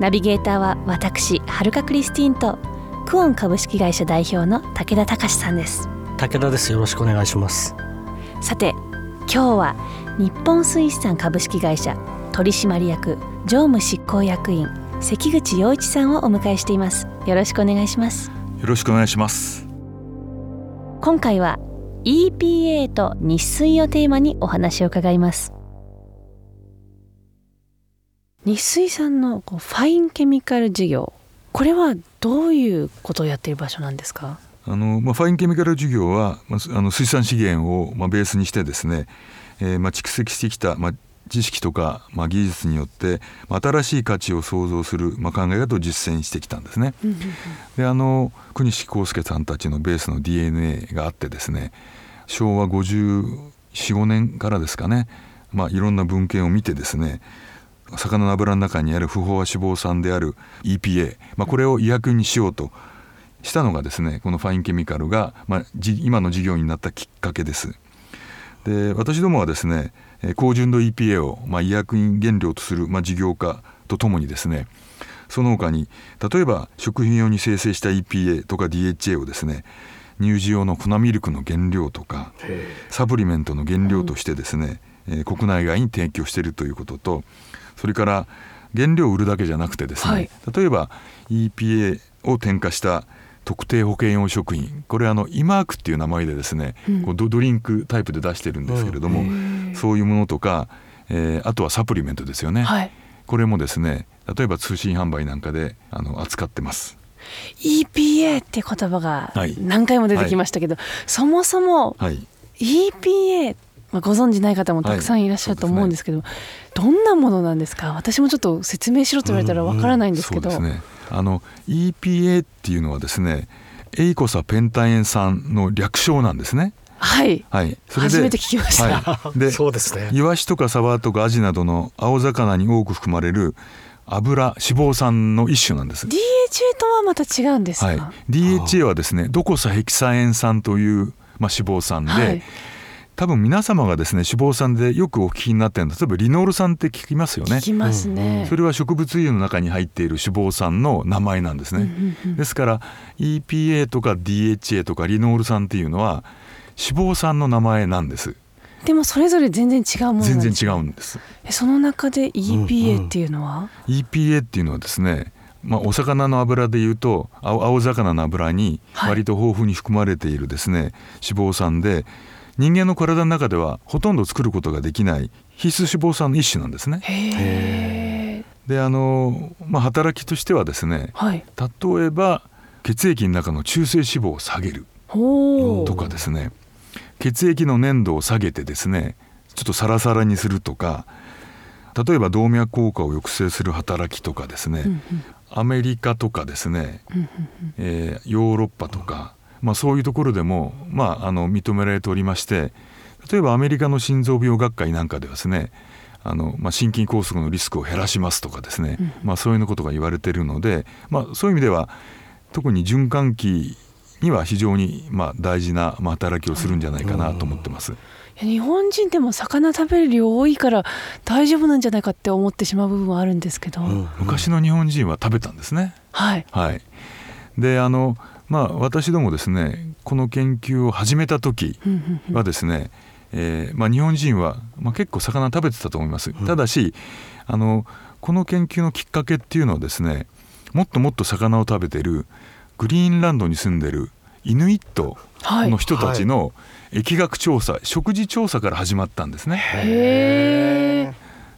ナビゲーターは私はるかクリスティンとクオン株式会社代表の武田隆さんです。武田です。よろしくお願いします。さて今日は日本水産株式会社取締役常務執行役員関口洋一さんをお迎えしています。よろしくお願いします。よろしくお願いします。今回は EPA と日水をテーマにお話を伺います日水さんのこうファインケミカル事業これはどういうことをやっている場所なんですか？あの、まあ、ファインケミカル事業は、まあ、あの水産資源を、まあ、ベースにしてですね、えーまあ、蓄積してきた、まあ、知識とか、まあ、技術によって、まあ、新しい価値を創造する、まあ、考え方を実践してきたんですね。であの国西康介さんたちのベースの DNA があってですね昭和545年からですかね、まあ、いろんな文献を見てですね魚の油の中にある不飽和脂肪酸である EPA、まあ、これを医薬にしようとしたのがですねこのファインケミカルが、まあ、今の事業になったきっかけです。で私どもはですね高純度 EPA を、まあ、医薬品原料とする、まあ、事業家とともにですねその他に例えば食品用に生成した EPA とか DHA をですね乳児用の粉ミルクの原料とかサプリメントの原料としてですね、えー、国内外に提供しているということとそれから原料を売るだけじゃなくてですね、はい、例えば EPA を添加した特定保険用食品これあのイマークっていう名前でですね、うん、こうドリンクタイプで出してるんですけれども、うん、そういうものとか、えー、あとはサプリメントですよね、はい、これもですね例えば通信販売なんかであの扱ってます。EPA って言葉が何回も出てきましたけど、はい、そもそも EPA、まあ、ご存じない方もたくさんいらっしゃると思うんですけど、はいね、どんなものなんですか？私もちょっと説明しろと言われたらわからないんですけど。うんうん、ねあの EPA っていうのはですねエイコサペンタエン酸の略称なんですね。はい、はい、それで初めて聞きました。はい、で そうですね。イワシとかサバとかアジなどの青魚に多く含まれる油脂肪酸の一種なんです。DHA とはまた違うんですか？はい、DHA はですねドコサヘキサエン酸という、まあ、脂肪酸で、はい、多分皆様がですね脂肪酸でよくお聞きになってるの例えばリノール酸って聞きますよね。聞きますね、それは植物油の中に入っている脂肪酸の名前なんですね、ですから EPA とか DHA とかリノール酸っていうのは脂肪酸の名前なんです。でもそれぞれ全然違うもの全然違うんです。その中で EPA っていうのは、うんうん、EPA っていうのはですねまあ、お魚の油でいうと青魚の油に割と豊富に含まれているですね、はい、脂肪酸で人間の体の中ではほとんど作ることができない必須脂肪酸の一種なんですね。であの、まあ、働きとしてはですね、はい、例えば血液の中の中性脂肪を下げるとかですね血液の粘度を下げてですねちょっとサラサラにするとか例えば動脈硬化を抑制する働きとかですね、うんうん、アメリカとかですね、うんうんうん、えー、ヨーロッパとかまあ、そういうところでも、まあ、あの認められておりまして例えばアメリカの心臓病学会なんかではですねあの、まあ、心筋梗塞のリスクを減らしますとかですね、うん、まあ、そういうことが言われているので、まあ、そういう意味では特に循環器には非常にまあ大事な働きをするんじゃないかなと思ってます。日本人でも魚食べる量多いから大丈夫なんじゃないかって思ってしまう部分はあるんですけど、うん、昔の日本人は食べたんですね。はい、はい、であのまあ、私どもですねこの研究を始めた時はですね、えーまあ、日本人は、まあ、結構魚食べてたと思います。ただしあのこの研究のきっかけっていうのはですねもっともっと魚を食べてるグリーンランドに住んでるイヌイットの人たちの疫学調査、はい、食事調査から始まったんですね。へ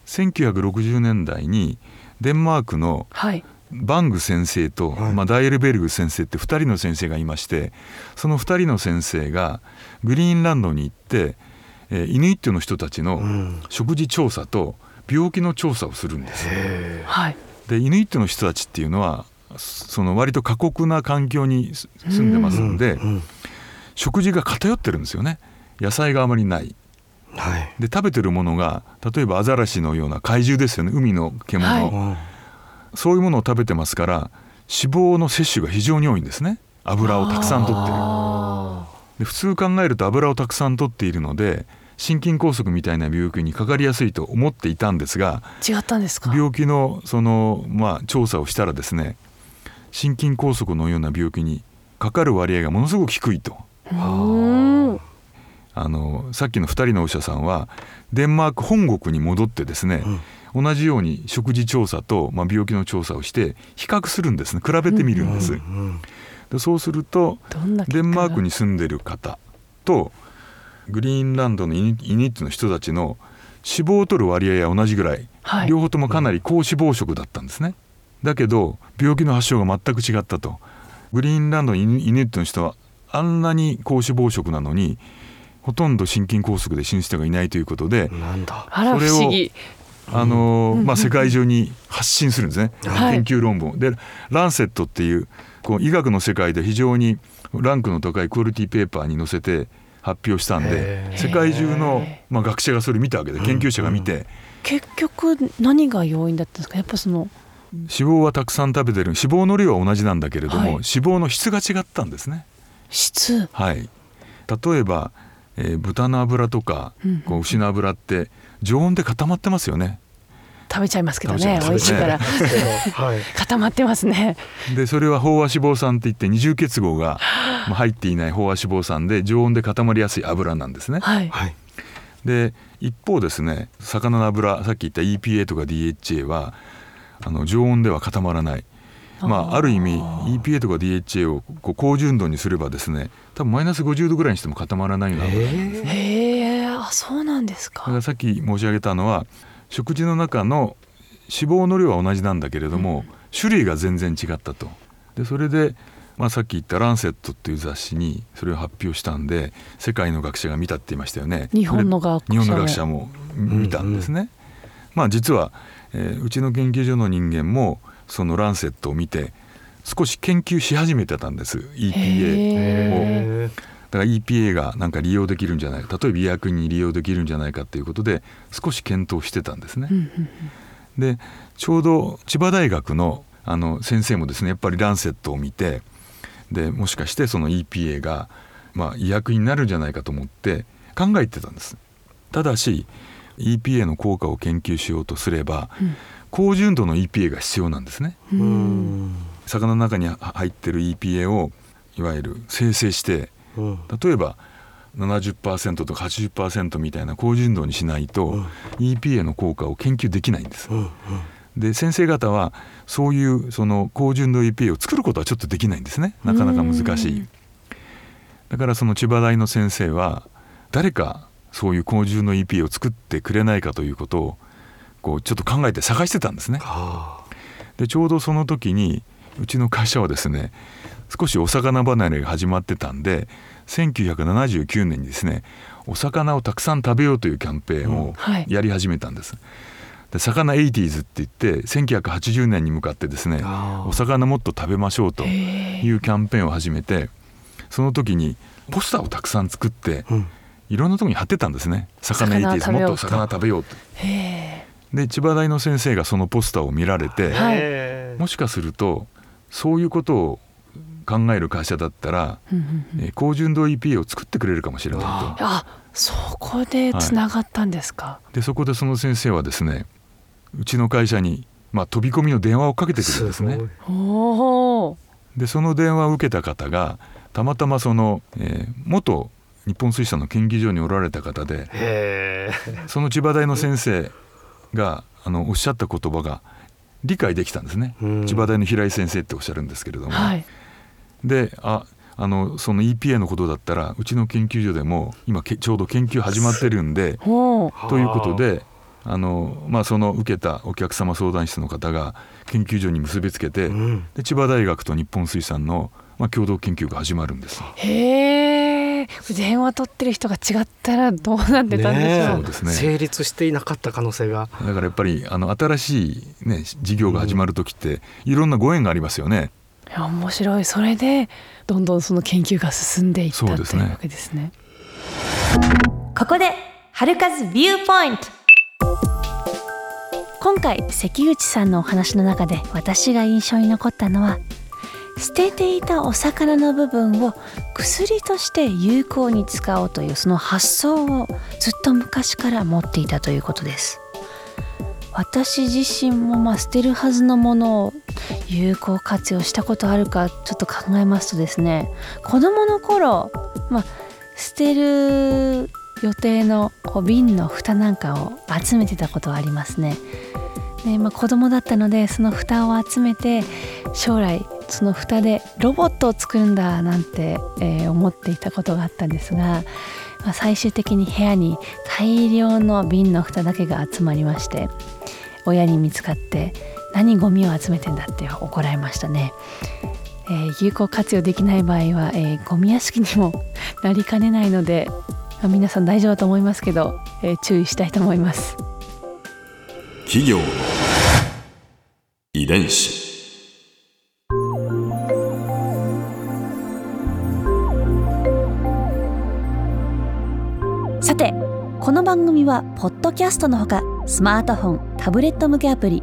1960年代にデンマークのバング先生と、はい、まあ、ダイエルベルグ先生って2人の先生がいましてその2人の先生がグリーンランドに行って、えー、イヌイットの人たちの食事調査と病気の調査をするんです。はい、でイヌイットの人たちっていうのはその割と過酷な環境に住んでますんで、うん食事が偏ってるんですよね。野菜があまりない。はい。で食べてるものが例えばアザラシのような怪獣ですよね。海の獣、はい。うんそういうものを食べてますから脂肪の摂取が非常に多いんですね。油をたくさん取ってる。あで普通考えると油をたくさん取っているので心筋梗塞みたいな病気にかかりやすいと思っていたんですがー違ったんですか？病気のその、まあ、調査をしたらですね心筋梗塞のような病気にかかる割合がものすごく低いと。あのさっきの2人のお医者さんはデンマーク本国に戻ってですね、同じように食事調査と、まあ、病気の調査をして比較するんですね。比べてみるんです。うんでそうするとデンマークに住んでる方とグリーンランドのイニットの人たちの脂肪を取る割合は同じぐらい、はい。両方ともかなり高脂肪食だったんですね。だけど病気の発症が全く違ったと。グリーンランドのイニットの人はあんなに高脂肪食なのにほとんど心筋梗塞で死ぬ人がいないということで、なんだ。あらそれを不思議あのーまあ、世界中に発信するんですね、はい。研究論文。をで「ランセット」っていうこう医学の世界で非常にランクの高いクオリティペーパーに載せて発表したんで世界中の、まあ、学者がそれ見たわけで研究者が見て、結局何が要因だったんですか？やっぱその脂肪はたくさん食べてる。脂肪の量は同じなんだけれども、はい。脂肪の質が違ったんですね。質？はい、例えば、えー豚の脂とかうん。こう牛の脂って常温で固まってますよね。食べちゃいますけどね美味しいから。はい。固まってますね。でそれは飽和脂肪酸っていって二重結合がまあ入っていない飽和脂肪酸で常温で固まりやすい油なんですね。はい。はい。で一方ですね魚の油さっき言った EPA とか DHA はあの常温では固まらない。まあ、ある意味 EPA とか DHA をこう高純度にすればですね多分マイナス50度ぐらいにしても固まらないような油なんですね。えへえあそうなんですだかさっき申し上げたのは食事の中の脂肪の量は同じなんだけれども、種類が全然違ったと。でそれで、まあ、さっき言った「ランセット」っていう雑誌にそれを発表したんで世界の学者が見たって言いましたよね。日本の学者日本の学者も見たんですね。まあ実は、えーうちの研究所の人間もその「ランセット」を見て少し研究し始めてたんです EPA を。えだから EPA がなんか利用できるんじゃないか例えば医薬に利用できるんじゃないかということで少し検討してたんですね。でちょうど千葉大学のあの先生もですねやっぱりランセットを見てでもしかしてその EPA が、まあ、医薬になるんじゃないかと思って考えてたんです。ただし EPA の効果を研究しようとすれば、うん高純度の EPA が必要なんですね。魚の中に入ってる EPA をいわゆる生成してうん例えば70%とか80%みたいな高純度にしないと、うん EPA の効果を研究できないんです。うんで先生方はそういうその高純度 EPA を作ることはちょっとできないんですねなかなか難しい。だからその千葉大の先生は誰かそういう高純度 EPA を作ってくれないかということをこうちょっと考えて探してたんですね。あでちょうどその時にうちの会社はですね少しお魚離れが始まってたんで1979年にですねお魚をたくさん食べようというキャンペーンをはい。やり始めたんです。で魚 80s って言って1980年に向かってですねお魚もっと食べましょうとへいうキャンペーンを始めてその時にポスターをたくさん作ってうん。いろんなところに貼ってたんですね。魚魚 80s 食べようともっと魚食べようと。で千葉大の先生がそのポスターを見られて、もしかするとそういうことを考える会社だったら、えうんうんうん。えー高純度 EPA を作ってくれるかもしれないああそこでつながったんですか、とでそこでその先生はですねうちの会社に、まあ、飛び込みの電話をかけてくるんですね。でその電話を受けた方がたまたまその、えー元日本水産の研究所におられた方でその千葉大の先生があのおっしゃった言葉が理解できたんですね、うん。千葉大の平井先生っておっしゃるんですけれども、はいでああのその EPA のことだったらうちの研究所でも今けちょうど研究始まってるんでということであの、まあ、その受けたお客様相談室の方が研究所に結びつけて、うん。で千葉大学と日本水産の、まあ、共同研究が始まるんです。へえ電話取ってる人が違ったらどうなってたんでしょう、そうですね。成立していなかった可能性が。だからやっぱりあの新しいね事業が始まる時っていろんなご縁がありますよね。いや面白い。それでどんどんその研究が進んでいったそうですね。というわけですね。ここで春風ビューポイント。今回関口さんのお話の中で私が印象に残ったのは捨てていたお魚の部分を薬として有効に使おうというその発想をずっと昔から持っていたということです。私自身もまあ捨てるはずのものを有効活用したことあるかちょっと考えますとですね子供の頃、まあ、捨てる予定の瓶の蓋なんかを集めてたことはありますね。でまあ、子供だったのでその蓋を集めて将来その蓋でロボットを作るんだなんて、えー思っていたことがあったんですが、まあ、最終的に部屋に大量の瓶の蓋だけが集まりまして親に見つかって何ゴミを集めてんだって怒られましたね、えー有効活用できない場合は、えーゴミ屋敷にもなりかねないので、まあ皆さん大丈夫だと思いますけど、えー注意したいと思います。企業の遺伝子。さてこの番組はポッドキャストのほかスマートフォンタブレット向けアプリ